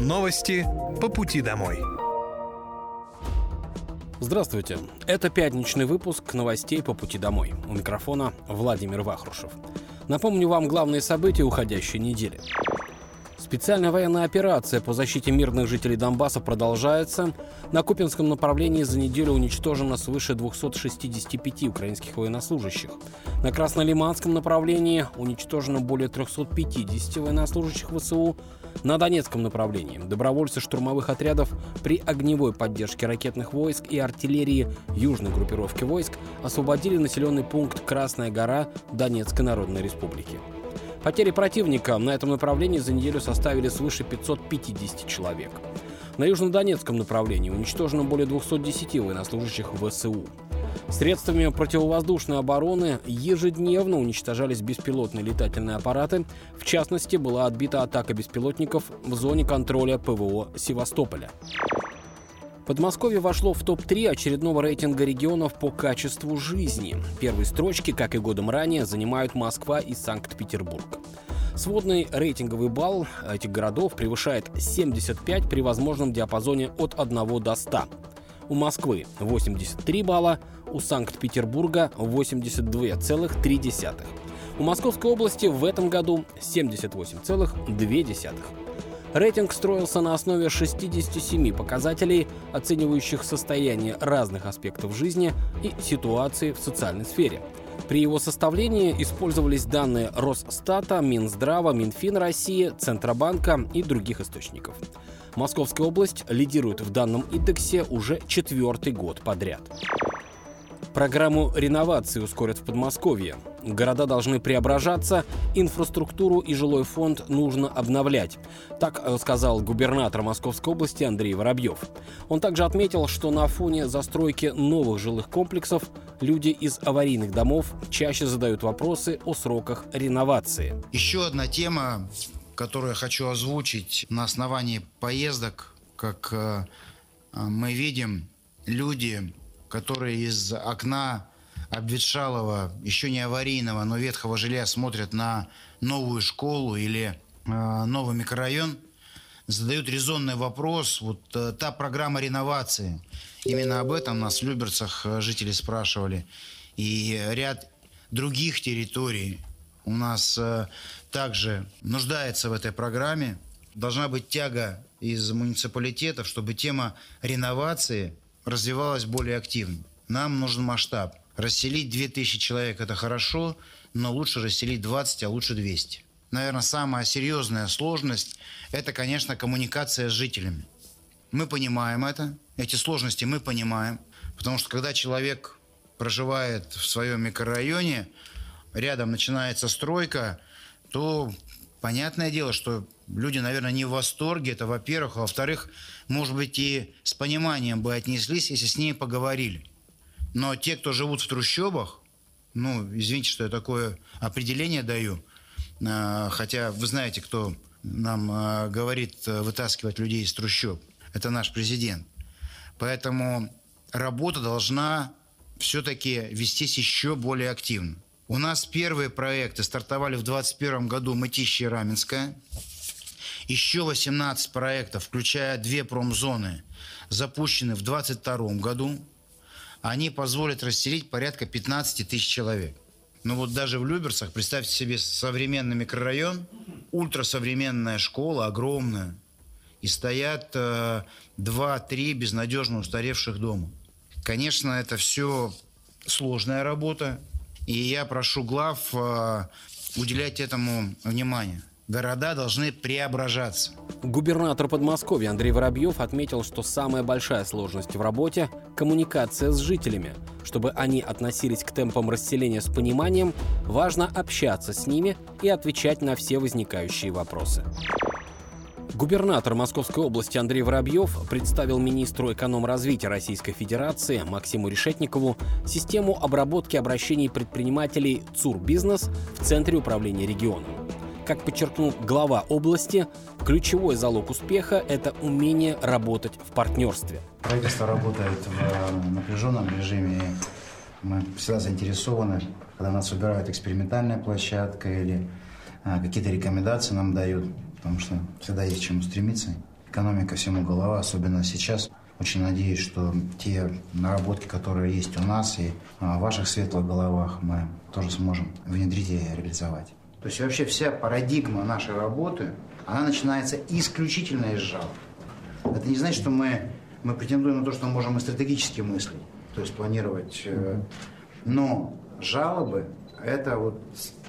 Новости по пути домой. Здравствуйте. Это пятничный выпуск новостей по пути домой. У микрофона Владимир Вахрушев. Напомню вам главные события уходящей недели. Специальная военная операция по защите мирных жителей Донбасса продолжается. На Купинском направлении за неделю уничтожено свыше 265 украинских военнослужащих. На Краснолиманском направлении уничтожено более 350 военнослужащих ВСУ. На Донецком направлении добровольцы штурмовых отрядов при огневой поддержке ракетных войск и артиллерии южной группировки войск освободили населенный пункт Красная гора Донецкой Народной Республики. Потери противника на этом направлении за неделю составили свыше 550 человек. На южнодонецком направлении уничтожено более 210 военнослужащих ВСУ. Средствами противовоздушной обороны ежедневно уничтожались беспилотные летательные аппараты. В частности, была отбита атака беспилотников в зоне контроля ПВО Севастополя. Подмосковье вошло в топ-3 очередного рейтинга регионов по качеству жизни. Первые строчки, как и годом ранее, занимают Москва и Санкт-Петербург. Сводный рейтинговый балл этих городов превышает 75 при возможном диапазоне от 1 до 100. У Москвы 83 балла, у Санкт-Петербурга 82,3. У Московской области в этом году 78,2. Рейтинг строился на основе 67 показателей, оценивающих состояние разных аспектов жизни и ситуации в социальной сфере. При его составлении использовались данные Росстата, Минздрава, Минфин России, Центробанка и других источников. Московская область лидирует в данном индексе уже четвертый год подряд. Программу реновации ускорят в Подмосковье. Города должны преображаться, инфраструктуру и жилой фонд нужно обновлять. Так э, сказал губернатор Московской области Андрей Воробьев. Он также отметил, что на фоне застройки новых жилых комплексов люди из аварийных домов чаще задают вопросы о сроках реновации. Еще одна тема, которую я хочу озвучить на основании поездок, как э, мы видим, люди которые из окна обветшалого, еще не аварийного, но ветхого жилья смотрят на новую школу или э, новый микрорайон, задают резонный вопрос. Вот э, та программа реновации, именно об этом нас в Люберцах э, жители спрашивали. И ряд других территорий у нас э, также нуждается в этой программе. Должна быть тяга из муниципалитетов, чтобы тема реновации – развивалась более активно. Нам нужен масштаб. Расселить 2000 человек – это хорошо, но лучше расселить 20, а лучше 200. Наверное, самая серьезная сложность – это, конечно, коммуникация с жителями. Мы понимаем это, эти сложности мы понимаем, потому что когда человек проживает в своем микрорайоне, рядом начинается стройка, то понятное дело, что люди, наверное, не в восторге, это во-первых. А во-вторых, может быть, и с пониманием бы отнеслись, если с ними поговорили. Но те, кто живут в трущобах, ну, извините, что я такое определение даю, а, хотя вы знаете, кто нам а, говорит э, вытаскивать людей из трущоб. Это наш президент. Поэтому работа должна все-таки вестись еще более активно. У нас первые проекты стартовали в 2021 году Мытищи и Раменская. Еще 18 проектов, включая две промзоны, запущены в 2022 году. Они позволят расселить порядка 15 тысяч человек. Но вот даже в Люберцах, представьте себе современный микрорайон, ультрасовременная школа, огромная, и стоят э, 2-3 безнадежно устаревших дома. Конечно, это все сложная работа, и я прошу глав э, уделять этому внимание. Города должны преображаться. Губернатор Подмосковья Андрей Воробьев отметил, что самая большая сложность в работе – коммуникация с жителями. Чтобы они относились к темпам расселения с пониманием, важно общаться с ними и отвечать на все возникающие вопросы. Губернатор Московской области Андрей Воробьев представил министру эконом-развития Российской Федерации Максиму Решетникову систему обработки обращений предпринимателей ЦУР «Бизнес» в Центре управления регионом. Как подчеркнул глава области, ключевой залог успеха – это умение работать в партнерстве. Правительство работает в э, напряженном режиме. Мы всегда заинтересованы, когда нас выбирают экспериментальная площадка или э, какие-то рекомендации нам дают, потому что всегда есть к чему стремиться. экономика всему голова, особенно сейчас. Очень надеюсь, что те наработки, которые есть у нас и а, в ваших светлых головах, мы тоже сможем внедрить и реализовать. То есть вообще вся парадигма нашей работы, она начинается исключительно из жалоб. Это не значит, что мы, мы претендуем на то, что мы можем и стратегически мыслить, то есть планировать. Э, но жалобы – это, вот,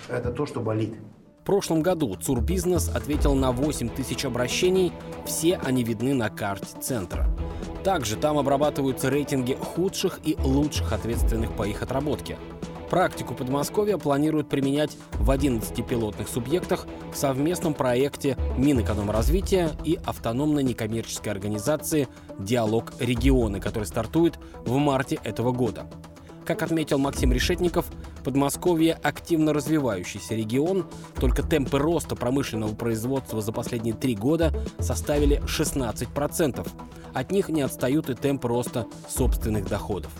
это то, что болит. В прошлом году ЦУР Бизнес ответил на 8 тысяч обращений, все они видны на карте центра. Также там обрабатываются рейтинги худших и лучших ответственных по их отработке. Практику Подмосковья планируют применять в 11 пилотных субъектах в совместном проекте Минэкономразвития и автономной некоммерческой организации «Диалог регионы», который стартует в марте этого года. Как отметил Максим Решетников, Подмосковье – активно развивающийся регион, только темпы роста промышленного производства за последние три года составили 16%. От них не отстают и темпы роста собственных доходов.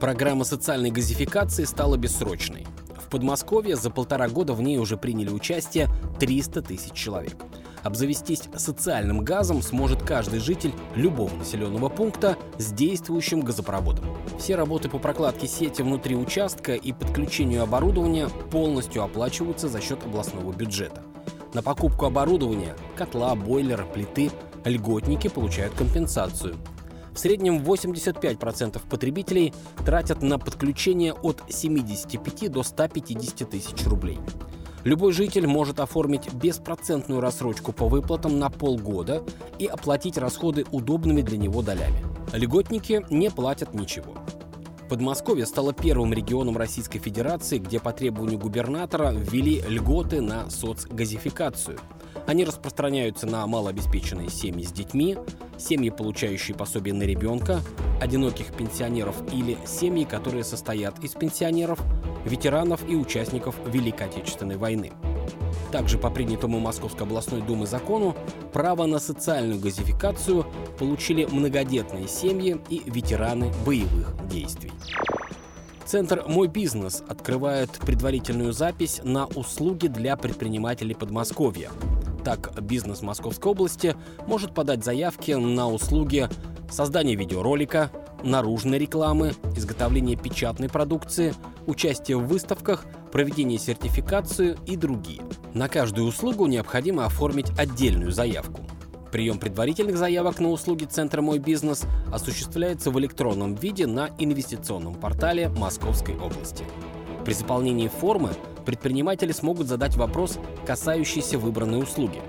Программа социальной газификации стала бессрочной. В Подмосковье за полтора года в ней уже приняли участие 300 тысяч человек. Обзавестись социальным газом сможет каждый житель любого населенного пункта с действующим газопроводом. Все работы по прокладке сети внутри участка и подключению оборудования полностью оплачиваются за счет областного бюджета. На покупку оборудования, котла, бойлера, плиты льготники получают компенсацию. В среднем 85% потребителей тратят на подключение от 75 до 150 тысяч рублей. Любой житель может оформить беспроцентную рассрочку по выплатам на полгода и оплатить расходы удобными для него долями. Льготники не платят ничего. Подмосковье стало первым регионом Российской Федерации, где по требованию губернатора ввели льготы на соцгазификацию – они распространяются на малообеспеченные семьи с детьми, семьи, получающие пособие на ребенка, одиноких пенсионеров или семьи, которые состоят из пенсионеров, ветеранов и участников Великой Отечественной войны. Также по принятому Московской областной думы закону право на социальную газификацию получили многодетные семьи и ветераны боевых действий. Центр «Мой бизнес» открывает предварительную запись на услуги для предпринимателей Подмосковья. Так, бизнес Московской области может подать заявки на услуги создания видеоролика, наружной рекламы, изготовления печатной продукции, участие в выставках, проведение сертификации и другие. На каждую услугу необходимо оформить отдельную заявку. Прием предварительных заявок на услуги Центра «Мой бизнес» осуществляется в электронном виде на инвестиционном портале Московской области. При заполнении формы предприниматели смогут задать вопрос, касающийся выбранной услуги.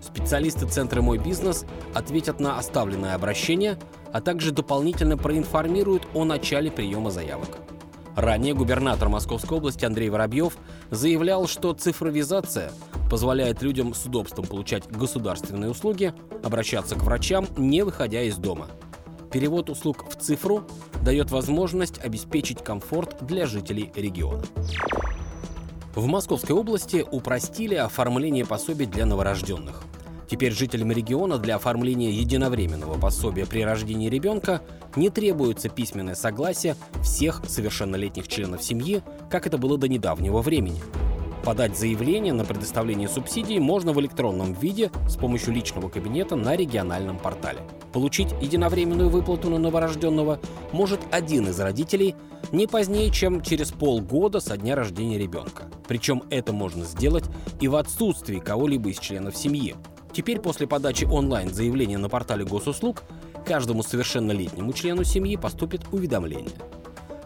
Специалисты Центра «Мой бизнес» ответят на оставленное обращение, а также дополнительно проинформируют о начале приема заявок. Ранее губернатор Московской области Андрей Воробьев заявлял, что цифровизация позволяет людям с удобством получать государственные услуги, обращаться к врачам, не выходя из дома. Перевод услуг в цифру дает возможность обеспечить комфорт для жителей региона. В Московской области упростили оформление пособий для новорожденных. Теперь жителям региона для оформления единовременного пособия при рождении ребенка не требуется письменное согласие всех совершеннолетних членов семьи, как это было до недавнего времени. Подать заявление на предоставление субсидий можно в электронном виде с помощью личного кабинета на региональном портале. Получить единовременную выплату на новорожденного может один из родителей не позднее, чем через полгода со дня рождения ребенка. Причем это можно сделать и в отсутствии кого-либо из членов семьи. Теперь после подачи онлайн заявления на портале госуслуг каждому совершеннолетнему члену семьи поступит уведомление.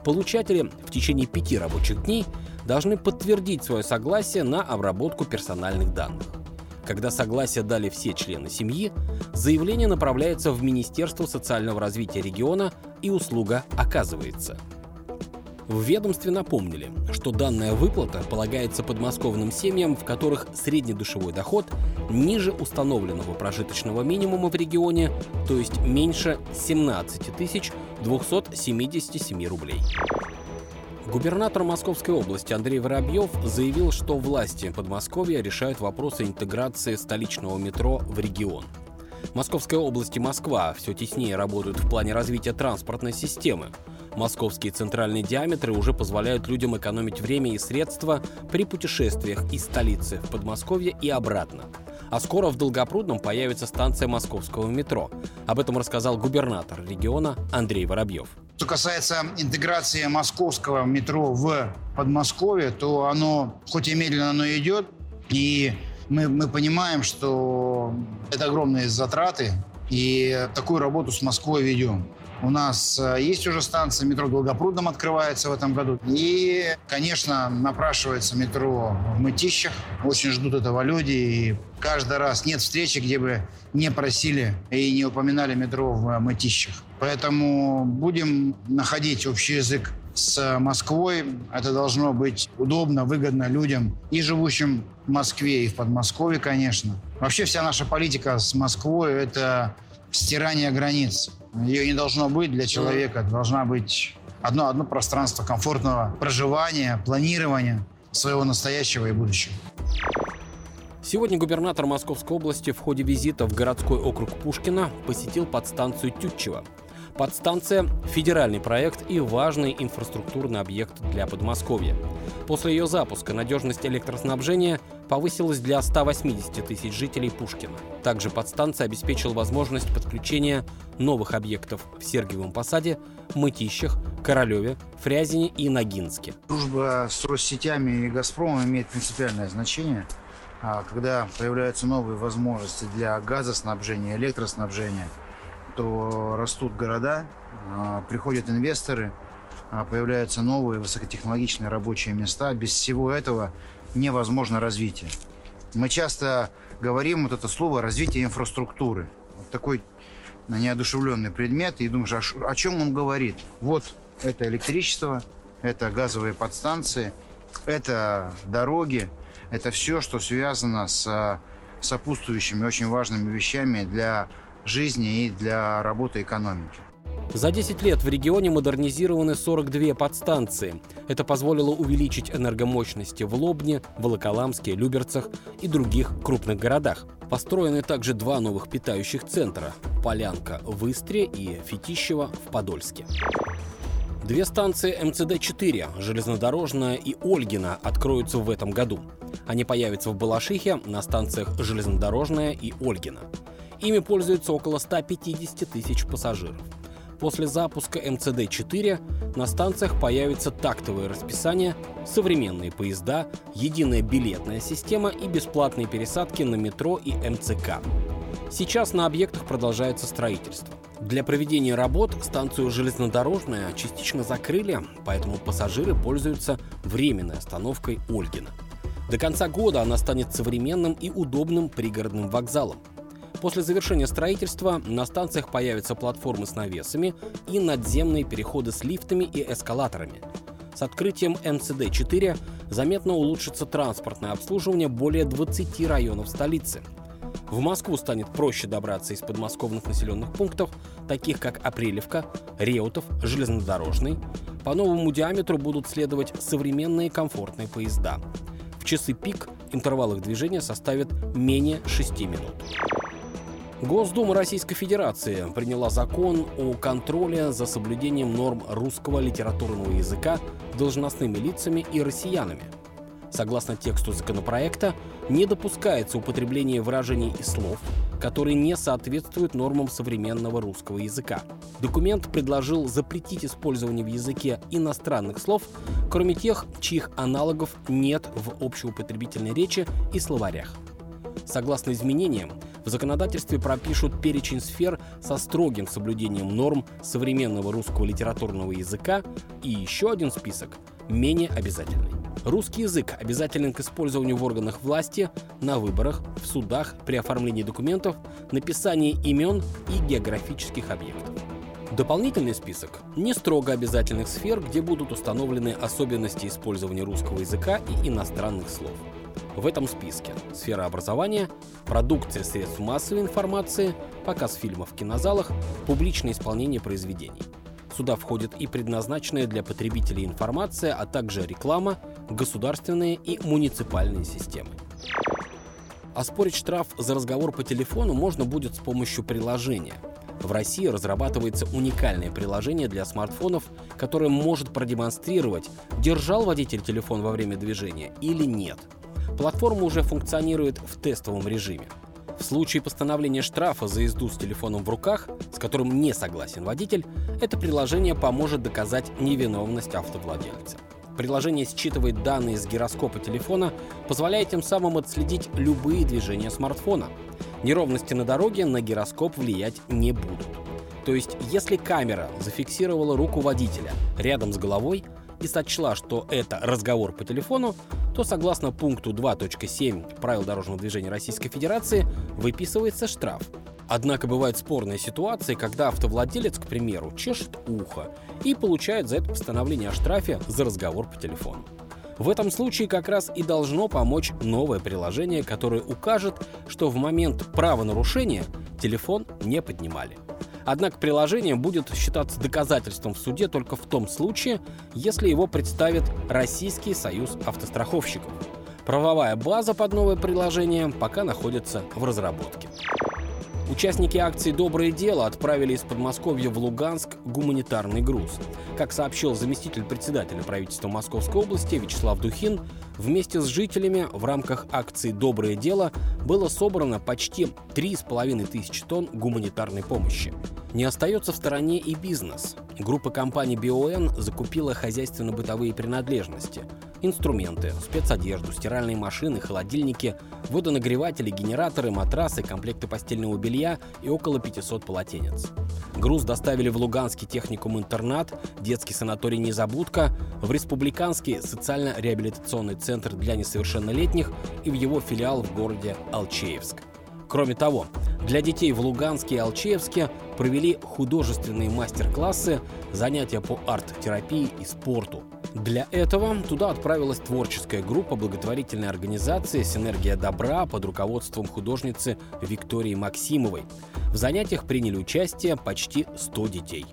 Получатели в течение пяти рабочих дней должны подтвердить свое согласие на обработку персональных данных. Когда согласие дали все члены семьи, заявление направляется в Министерство социального развития региона и услуга оказывается – в ведомстве напомнили, что данная выплата полагается подмосковным семьям, в которых средний душевой доход ниже установленного прожиточного минимума в регионе, то есть меньше 17 277 рублей. Губернатор Московской области Андрей Воробьев заявил, что власти Подмосковья решают вопросы интеграции столичного метро в регион. Московская область и Москва все теснее работают в плане развития транспортной системы. Московские центральные диаметры уже позволяют людям экономить время и средства при путешествиях из столицы в Подмосковье и обратно. А скоро в Долгопрудном появится станция московского метро. Об этом рассказал губернатор региона Андрей Воробьев. Что касается интеграции московского метро в Подмосковье, то оно, хоть и медленно, но идет. И мы, мы понимаем, что это огромные затраты, и такую работу с Москвой ведем. У нас э, есть уже станция метро Долгопрудном открывается в этом году. И, конечно, напрашивается метро в Мытищах. Очень ждут этого люди. И каждый раз нет встречи, где бы не просили и не упоминали метро в Мытищах. Поэтому будем находить общий язык с Москвой. Это должно быть удобно, выгодно людям и живущим в Москве, и в Подмосковье, конечно. Вообще вся наша политика с Москвой – это стирание границ. Ее не должно быть для человека. Должна быть одно, одно пространство комфортного проживания, планирования своего настоящего и будущего. Сегодня губернатор Московской области в ходе визита в городской округ Пушкина посетил подстанцию Тютчева – Подстанция – федеральный проект и важный инфраструктурный объект для Подмосковья. После ее запуска надежность электроснабжения повысилась для 180 тысяч жителей Пушкина. Также подстанция обеспечила возможность подключения новых объектов в Сергиевом Посаде, Мытищах, Королеве, Фрязине и Ногинске. Дружба с Россетями и Газпромом имеет принципиальное значение. А когда появляются новые возможности для газоснабжения, электроснабжения – то растут города, а, приходят инвесторы, а, появляются новые высокотехнологичные рабочие места. Без всего этого невозможно развитие. Мы часто говорим вот это слово развитие инфраструктуры. Вот такой неодушевленный предмет, и думаешь, а о чем он говорит? Вот это электричество, это газовые подстанции, это дороги, это все, что связано с сопутствующими очень важными вещами для жизни и для работы экономики. За 10 лет в регионе модернизированы 42 подстанции. Это позволило увеличить энергомощности в Лобне, Волоколамске, Люберцах и других крупных городах. Построены также два новых питающих центра – Полянка в Истре и Фетищево в Подольске. Две станции МЦД-4, железнодорожная и Ольгина, откроются в этом году. Они появятся в Балашихе на станциях железнодорожная и Ольгина. Ими пользуются около 150 тысяч пассажиров. После запуска МЦД-4 на станциях появится тактовое расписание, современные поезда, единая билетная система и бесплатные пересадки на метро и МЦК. Сейчас на объектах продолжается строительство. Для проведения работ станцию железнодорожная частично закрыли, поэтому пассажиры пользуются временной остановкой Ольгина. До конца года она станет современным и удобным пригородным вокзалом. После завершения строительства на станциях появятся платформы с навесами и надземные переходы с лифтами и эскалаторами. С открытием МЦД-4 заметно улучшится транспортное обслуживание более 20 районов столицы. В Москву станет проще добраться из подмосковных населенных пунктов, таких как Апрелевка, Реутов, Железнодорожный. По новому диаметру будут следовать современные комфортные поезда. В часы пик интервал их движения составит менее 6 минут. Госдума Российской Федерации приняла закон о контроле за соблюдением норм русского литературного языка должностными лицами и россиянами. Согласно тексту законопроекта, не допускается употребление выражений и слов, которые не соответствуют нормам современного русского языка. Документ предложил запретить использование в языке иностранных слов, кроме тех, чьих аналогов нет в общеупотребительной речи и словарях. Согласно изменениям, в законодательстве пропишут перечень сфер со строгим соблюдением норм современного русского литературного языка и еще один список менее обязательный. Русский язык обязателен к использованию в органах власти, на выборах, в судах, при оформлении документов, написании имен и географических объектов. Дополнительный список не строго обязательных сфер, где будут установлены особенности использования русского языка и иностранных слов. В этом списке сфера образования, продукция средств массовой информации, показ фильмов в кинозалах, публичное исполнение произведений. Сюда входит и предназначенная для потребителей информация, а также реклама, государственные и муниципальные системы. Оспорить штраф за разговор по телефону можно будет с помощью приложения. В России разрабатывается уникальное приложение для смартфонов, которое может продемонстрировать, держал водитель телефон во время движения или нет – Платформа уже функционирует в тестовом режиме. В случае постановления штрафа за езду с телефоном в руках, с которым не согласен водитель, это приложение поможет доказать невиновность автовладельца. Приложение считывает данные с гироскопа телефона, позволяя тем самым отследить любые движения смартфона. Неровности на дороге на гироскоп влиять не будут. То есть, если камера зафиксировала руку водителя рядом с головой и сочла, что это разговор по телефону, то согласно пункту 2.7 правил дорожного движения Российской Федерации выписывается штраф. Однако бывают спорные ситуации, когда автовладелец, к примеру, чешет ухо и получает за это постановление о штрафе за разговор по телефону. В этом случае как раз и должно помочь новое приложение, которое укажет, что в момент правонарушения телефон не поднимали. Однако приложение будет считаться доказательством в суде только в том случае, если его представит Российский союз автостраховщиков. Правовая база под новое приложение пока находится в разработке. Участники акции «Доброе дело» отправили из Подмосковья в Луганск гуманитарный груз. Как сообщил заместитель председателя правительства Московской области Вячеслав Духин, вместе с жителями в рамках акции «Доброе дело» было собрано почти 3,5 тысячи тонн гуманитарной помощи. Не остается в стороне и бизнес. Группа компаний «Биоэн» закупила хозяйственно-бытовые принадлежности – инструменты, спецодежду, стиральные машины, холодильники, водонагреватели, генераторы, матрасы, комплекты постельного белья и около 500 полотенец. Груз доставили в Луганский техникум-интернат, детский санаторий «Незабудка», в Республиканский социально-реабилитационный центр для несовершеннолетних и в его филиал в городе Алчеевск. Кроме того, для детей в Луганске и Алчеевске провели художественные мастер-классы, занятия по арт-терапии и спорту. Для этого туда отправилась творческая группа благотворительной организации «Синергия добра» под руководством художницы Виктории Максимовой. В занятиях приняли участие почти 100 детей.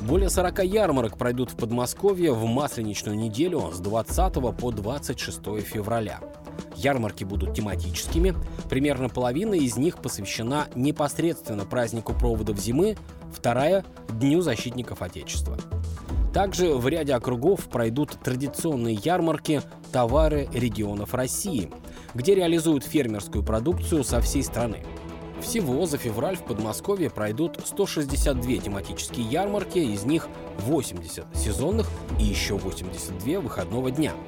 Более 40 ярмарок пройдут в Подмосковье в Масленичную неделю с 20 по 26 февраля. Ярмарки будут тематическими, примерно половина из них посвящена непосредственно празднику проводов зимы, вторая – Дню защитников Отечества. Также в ряде округов пройдут традиционные ярмарки «Товары регионов России», где реализуют фермерскую продукцию со всей страны. Всего за февраль в Подмосковье пройдут 162 тематические ярмарки, из них 80 сезонных и еще 82 выходного дня –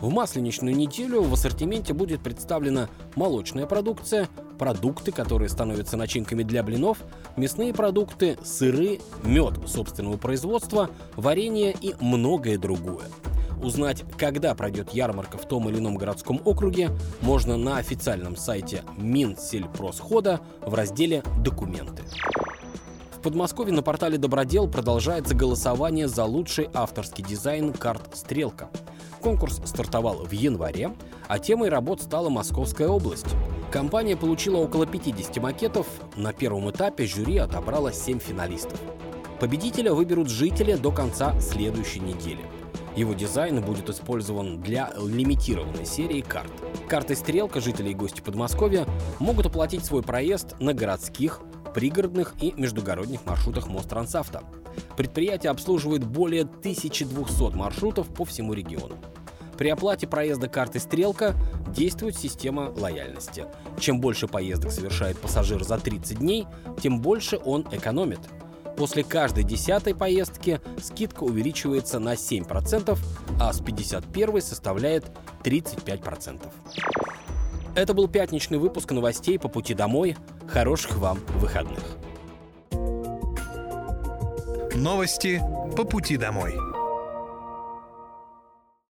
в масленичную неделю в ассортименте будет представлена молочная продукция, продукты, которые становятся начинками для блинов, мясные продукты, сыры, мед собственного производства, варенье и многое другое. Узнать, когда пройдет ярмарка в том или ином городском округе, можно на официальном сайте Минсельпросхода в разделе «Документы». Подмосковье на портале «Добродел» продолжается голосование за лучший авторский дизайн карт «Стрелка». Конкурс стартовал в январе, а темой работ стала Московская область. Компания получила около 50 макетов. На первом этапе жюри отобрало 7 финалистов. Победителя выберут жители до конца следующей недели. Его дизайн будет использован для лимитированной серии карт. Карты «Стрелка» жители и гости Подмосковья могут оплатить свой проезд на городских, пригородных и междугородних маршрутах Мострансавто. Предприятие обслуживает более 1200 маршрутов по всему региону. При оплате проезда карты «Стрелка» действует система лояльности. Чем больше поездок совершает пассажир за 30 дней, тем больше он экономит. После каждой десятой поездки скидка увеличивается на 7%, а с 51 составляет 35%. Это был пятничный выпуск новостей по пути домой. Хороших вам выходных. Новости по пути домой.